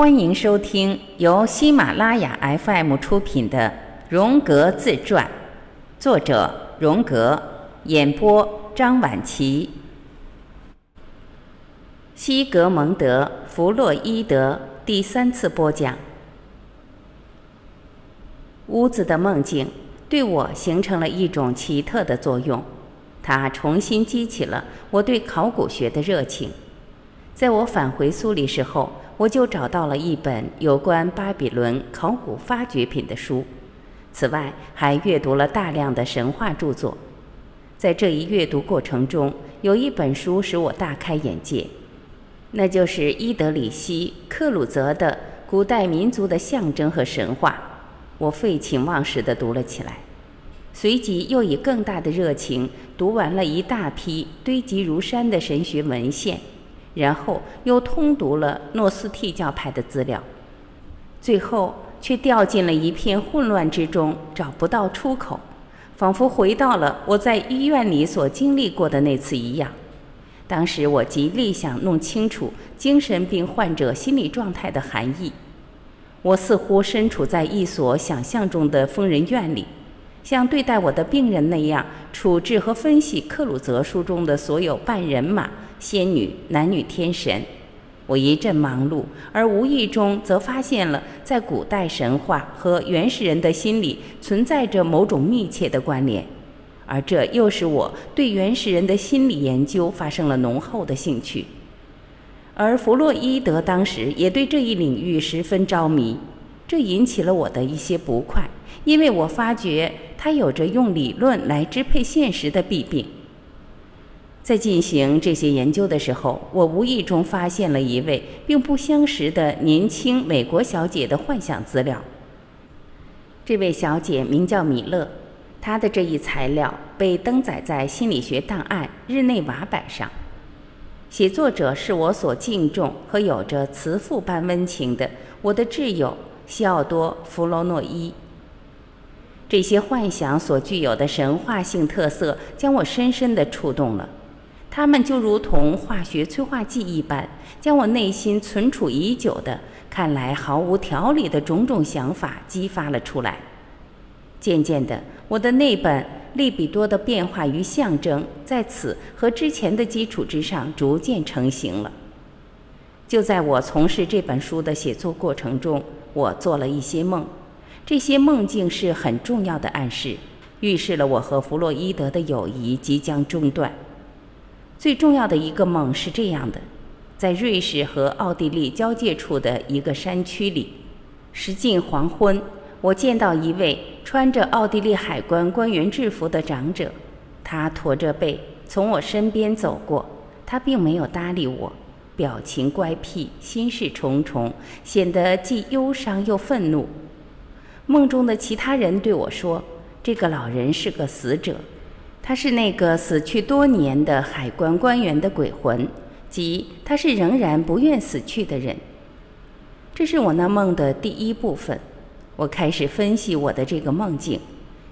欢迎收听由喜马拉雅 FM 出品的《荣格自传》，作者荣格，演播张晚琪。西格蒙德·弗洛伊德第三次播讲。屋子的梦境对我形成了一种奇特的作用，它重新激起了我对考古学的热情。在我返回苏黎世后，我就找到了一本有关巴比伦考古发掘品的书，此外还阅读了大量的神话著作。在这一阅读过程中，有一本书使我大开眼界，那就是伊德里希·克鲁泽的《古代民族的象征和神话》。我废寝忘食地读了起来，随即又以更大的热情读完了一大批堆积如山的神学文献。然后又通读了诺斯替教派的资料，最后却掉进了一片混乱之中，找不到出口，仿佛回到了我在医院里所经历过的那次一样。当时我极力想弄清楚精神病患者心理状态的含义，我似乎身处在一所想象中的疯人院里，像对待我的病人那样处置和分析克鲁泽书中的所有半人马。仙女、男女天神，我一阵忙碌，而无意中则发现了在古代神话和原始人的心里存在着某种密切的关联，而这又使我对原始人的心理研究发生了浓厚的兴趣。而弗洛伊德当时也对这一领域十分着迷，这引起了我的一些不快，因为我发觉他有着用理论来支配现实的弊病。在进行这些研究的时候，我无意中发现了一位并不相识的年轻美国小姐的幻想资料。这位小姐名叫米勒，她的这一材料被登载在《心理学档案》日内瓦版上。写作者是我所敬重和有着慈父般温情的我的挚友西奥多·弗洛诺伊。这些幻想所具有的神话性特色将我深深地触动了。它们就如同化学催化剂一般，将我内心存储已久的、看来毫无条理的种种想法激发了出来。渐渐的，我的那本《利比多的变化与象征》在此和之前的基础之上逐渐成型了。就在我从事这本书的写作过程中，我做了一些梦，这些梦境是很重要的暗示，预示了我和弗洛伊德的友谊即将中断。最重要的一个梦是这样的：在瑞士和奥地利交界处的一个山区里，时近黄昏，我见到一位穿着奥地利海关官员制服的长者，他驼着背从我身边走过，他并没有搭理我，表情乖僻，心事重重，显得既忧伤又愤怒。梦中的其他人对我说：“这个老人是个死者。”他是那个死去多年的海关官员的鬼魂，即他是仍然不愿死去的人。这是我那梦的第一部分。我开始分析我的这个梦境，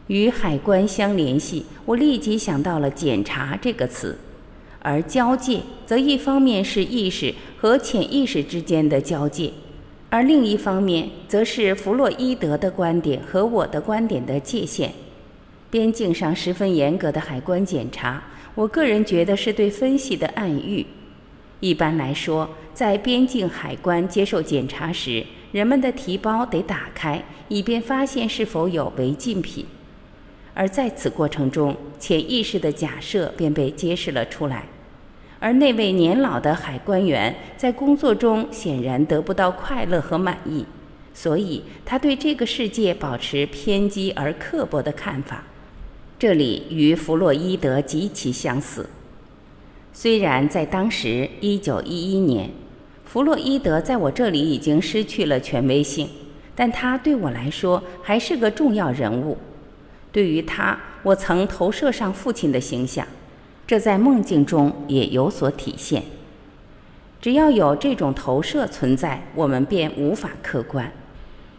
与海关相联系。我立即想到了“检查”这个词，而交界则一方面是意识和潜意识之间的交界，而另一方面则是弗洛伊德的观点和我的观点的界限。边境上十分严格的海关检查，我个人觉得是对分析的暗喻。一般来说，在边境海关接受检查时，人们的提包得打开，以便发现是否有违禁品。而在此过程中，潜意识的假设便被揭示了出来。而那位年老的海关员在工作中显然得不到快乐和满意，所以他对这个世界保持偏激而刻薄的看法。这里与弗洛伊德极其相似。虽然在当时一九一一年，弗洛伊德在我这里已经失去了权威性，但他对我来说还是个重要人物。对于他，我曾投射上父亲的形象，这在梦境中也有所体现。只要有这种投射存在，我们便无法客观，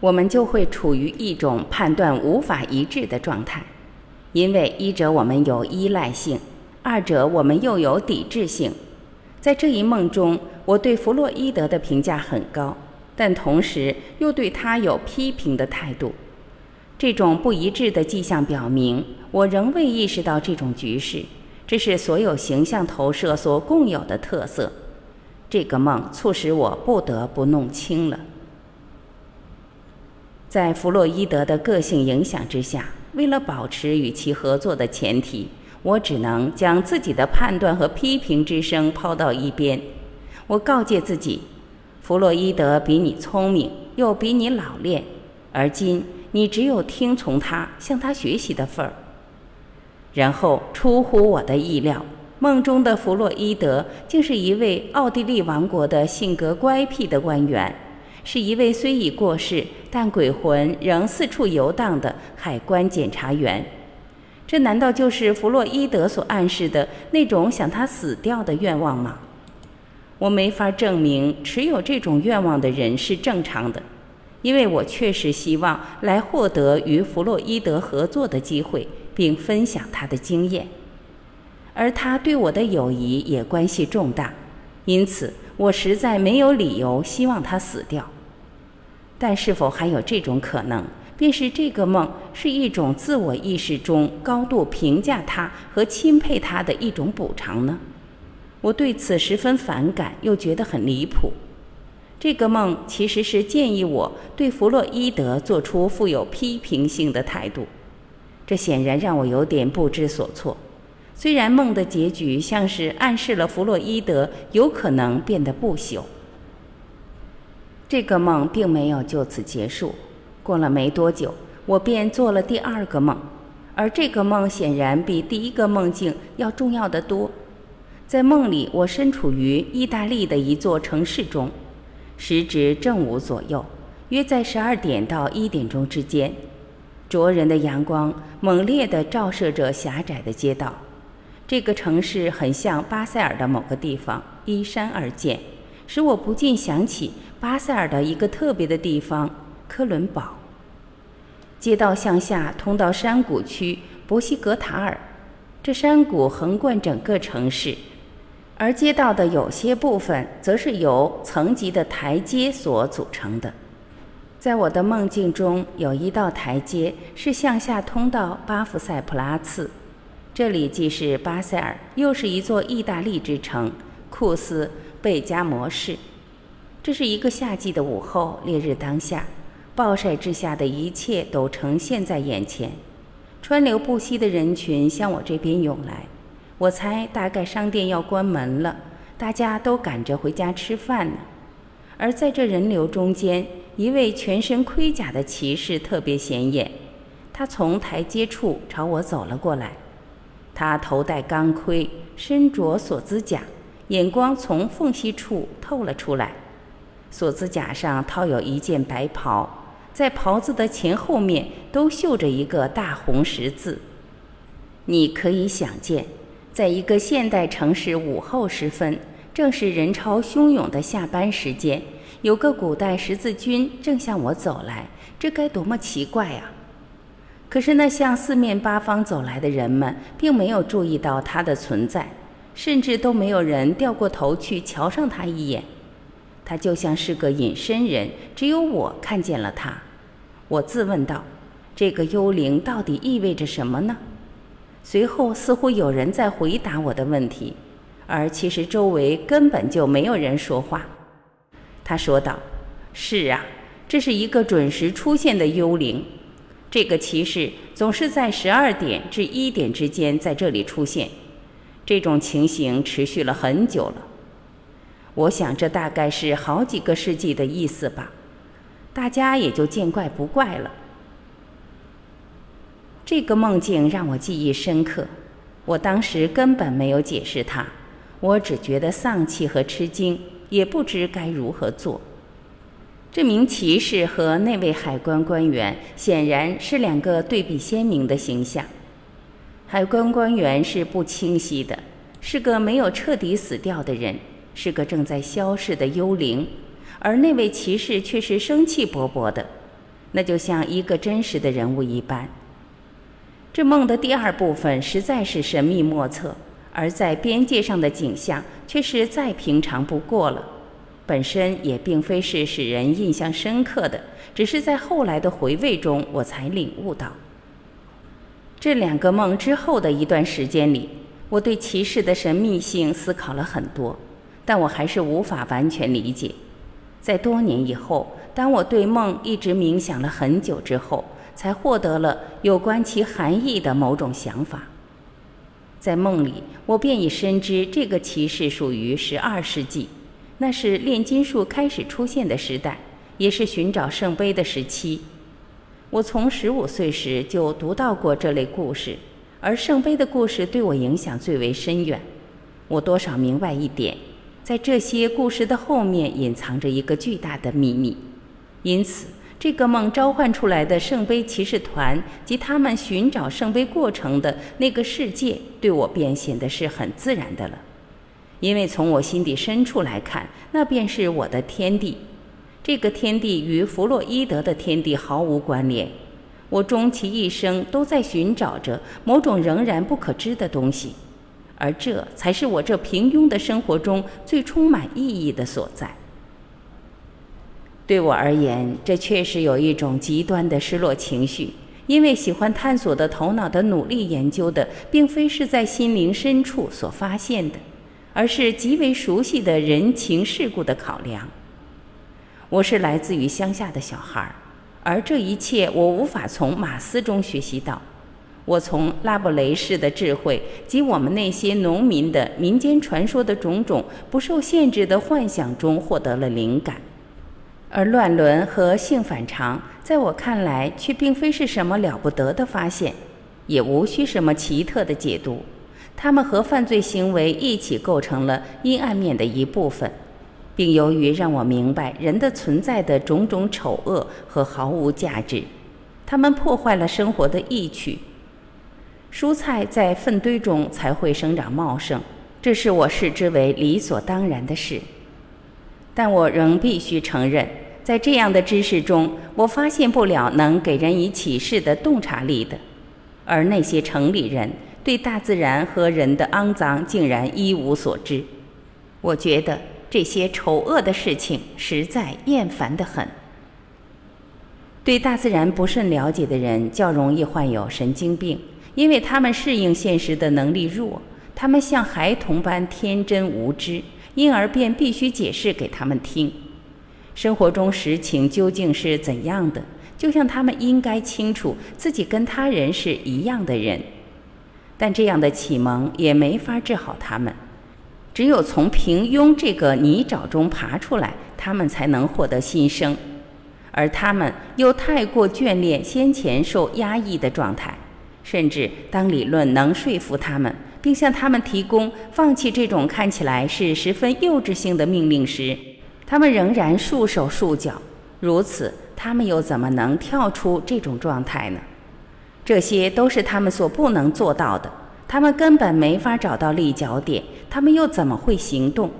我们就会处于一种判断无法一致的状态。因为一者我们有依赖性，二者我们又有抵制性。在这一梦中，我对弗洛伊德的评价很高，但同时又对他有批评的态度。这种不一致的迹象表明，我仍未意识到这种局势。这是所有形象投射所共有的特色。这个梦促使我不得不弄清了。在弗洛伊德的个性影响之下，为了保持与其合作的前提，我只能将自己的判断和批评之声抛到一边。我告诫自己，弗洛伊德比你聪明，又比你老练，而今。你只有听从他，向他学习的份儿。然后出乎我的意料，梦中的弗洛伊德竟是一位奥地利王国的性格乖僻的官员，是一位虽已过世但鬼魂仍四处游荡的海关检查员。这难道就是弗洛伊德所暗示的那种想他死掉的愿望吗？我没法证明持有这种愿望的人是正常的。因为我确实希望来获得与弗洛伊德合作的机会，并分享他的经验，而他对我的友谊也关系重大，因此我实在没有理由希望他死掉。但是否还有这种可能，便是这个梦是一种自我意识中高度评价他和钦佩他的一种补偿呢？我对此十分反感，又觉得很离谱。这个梦其实是建议我对弗洛伊德做出富有批评性的态度，这显然让我有点不知所措。虽然梦的结局像是暗示了弗洛伊德有可能变得不朽，这个梦并没有就此结束。过了没多久，我便做了第二个梦，而这个梦显然比第一个梦境要重要的多。在梦里，我身处于意大利的一座城市中。时值正午左右，约在十二点到一点钟之间，灼人的阳光猛烈地照射着狭窄的街道。这个城市很像巴塞尔的某个地方，依山而建，使我不禁想起巴塞尔的一个特别的地方——科伦堡。街道向下通到山谷区博西格塔尔，这山谷横贯整个城市。而街道的有些部分则是由层级的台阶所组成的。在我的梦境中，有一道台阶是向下通到巴夫塞普拉茨，这里既是巴塞尔，又是一座意大利之城——库斯贝加摩市。这是一个夏季的午后，烈日当下，暴晒之下的一切都呈现在眼前，川流不息的人群向我这边涌来。我猜大概商店要关门了，大家都赶着回家吃饭呢。而在这人流中间，一位全身盔甲的骑士特别显眼。他从台阶处朝我走了过来。他头戴钢盔，身着锁子甲，眼光从缝隙处透了出来。锁子甲上套有一件白袍，在袍子的前后面都绣着一个大红十字。你可以想见。在一个现代城市午后时分，正是人潮汹涌的下班时间，有个古代十字军正向我走来，这该多么奇怪啊！可是那向四面八方走来的人们，并没有注意到他的存在，甚至都没有人掉过头去瞧上他一眼。他就像是个隐身人，只有我看见了他。我自问道：这个幽灵到底意味着什么呢？随后，似乎有人在回答我的问题，而其实周围根本就没有人说话。他说道：“是啊，这是一个准时出现的幽灵。这个骑士总是在十二点至一点之间在这里出现。这种情形持续了很久了。我想，这大概是好几个世纪的意思吧。大家也就见怪不怪了。”这个梦境让我记忆深刻，我当时根本没有解释它，我只觉得丧气和吃惊，也不知该如何做。这名骑士和那位海关官员显然是两个对比鲜明的形象。海关官员是不清晰的，是个没有彻底死掉的人，是个正在消逝的幽灵，而那位骑士却是生气勃勃的，那就像一个真实的人物一般。这梦的第二部分实在是神秘莫测，而在边界上的景象却是再平常不过了。本身也并非是使人印象深刻的，只是在后来的回味中，我才领悟到。这两个梦之后的一段时间里，我对骑士的神秘性思考了很多，但我还是无法完全理解。在多年以后，当我对梦一直冥想了很久之后，才获得了有关其含义的某种想法。在梦里，我便已深知这个骑士属于十二世纪，那是炼金术开始出现的时代，也是寻找圣杯的时期。我从十五岁时就读到过这类故事，而圣杯的故事对我影响最为深远。我多少明白一点，在这些故事的后面隐藏着一个巨大的秘密，因此。这个梦召唤出来的圣杯骑士团及他们寻找圣杯过程的那个世界，对我便显得是很自然的了，因为从我心底深处来看，那便是我的天地。这个天地与弗洛伊德的天地毫无关联。我终其一生都在寻找着某种仍然不可知的东西，而这才是我这平庸的生活中最充满意义的所在。对我而言，这确实有一种极端的失落情绪，因为喜欢探索的头脑的努力研究的，并非是在心灵深处所发现的，而是极为熟悉的人情世故的考量。我是来自于乡下的小孩，而这一切我无法从马斯中学习到，我从拉布雷式的智慧及我们那些农民的民间传说的种种不受限制的幻想中获得了灵感。而乱伦和性反常，在我看来却并非是什么了不得的发现，也无需什么奇特的解读。它们和犯罪行为一起构成了阴暗面的一部分，并由于让我明白人的存在的种种丑恶和毫无价值，它们破坏了生活的意趣。蔬菜在粪堆中才会生长茂盛，这是我视之为理所当然的事。但我仍必须承认，在这样的知识中，我发现不了能给人以启示的洞察力的，而那些城里人对大自然和人的肮脏竟然一无所知。我觉得这些丑恶的事情实在厌烦得很。对大自然不甚了解的人较容易患有神经病，因为他们适应现实的能力弱，他们像孩童般天真无知。因而便必须解释给他们听，生活中实情究竟是怎样的，就像他们应该清楚自己跟他人是一样的人。但这样的启蒙也没法治好他们，只有从平庸这个泥沼中爬出来，他们才能获得新生。而他们又太过眷恋先前受压抑的状态，甚至当理论能说服他们。并向他们提供放弃这种看起来是十分幼稚性的命令时，他们仍然束手束脚。如此，他们又怎么能跳出这种状态呢？这些都是他们所不能做到的。他们根本没法找到立脚点，他们又怎么会行动？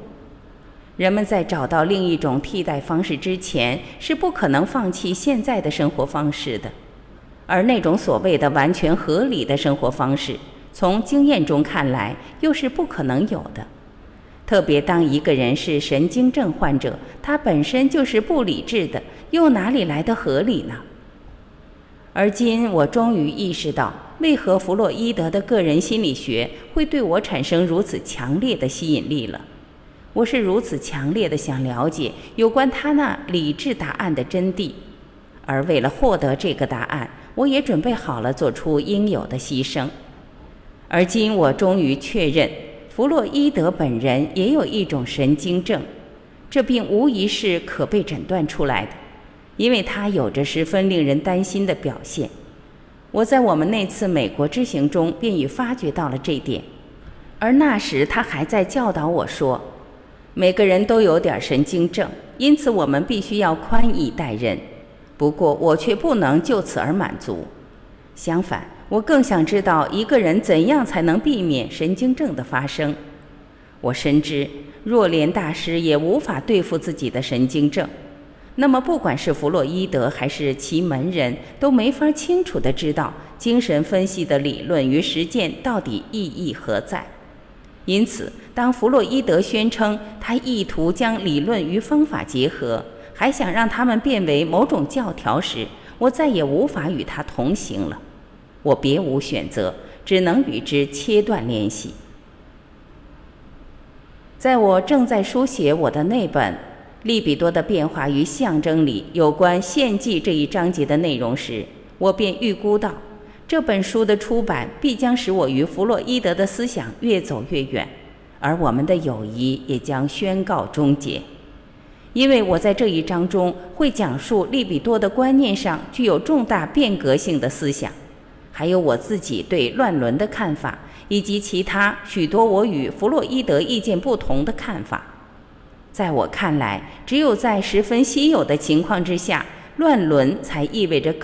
人们在找到另一种替代方式之前，是不可能放弃现在的生活方式的。而那种所谓的完全合理的生活方式。从经验中看来，又是不可能有的。特别当一个人是神经症患者，他本身就是不理智的，又哪里来的合理呢？而今我终于意识到，为何弗洛伊德的个人心理学会对我产生如此强烈的吸引力了。我是如此强烈的想了解有关他那理智答案的真谛，而为了获得这个答案，我也准备好了做出应有的牺牲。而今我终于确认，弗洛伊德本人也有一种神经症，这病无疑是可被诊断出来的，因为他有着十分令人担心的表现。我在我们那次美国之行中便已发觉到了这点，而那时他还在教导我说，每个人都有点神经症，因此我们必须要宽以待人。不过我却不能就此而满足，相反。我更想知道一个人怎样才能避免神经症的发生。我深知若莲大师也无法对付自己的神经症，那么不管是弗洛伊德还是其门人都没法清楚地知道精神分析的理论与实践到底意义何在。因此，当弗洛伊德宣称他意图将理论与方法结合，还想让他们变为某种教条时，我再也无法与他同行了。我别无选择，只能与之切断联系。在我正在书写我的那本《利比多的变化与象征》里有关献祭这一章节的内容时，我便预估到，这本书的出版必将使我与弗洛伊德的思想越走越远，而我们的友谊也将宣告终结。因为我在这一章中会讲述利比多的观念上具有重大变革性的思想，还有我自己对乱伦的看法。以及其他许多我与弗洛伊德意见不同的看法，在我看来，只有在十分稀有的情况之下，乱伦才意味着个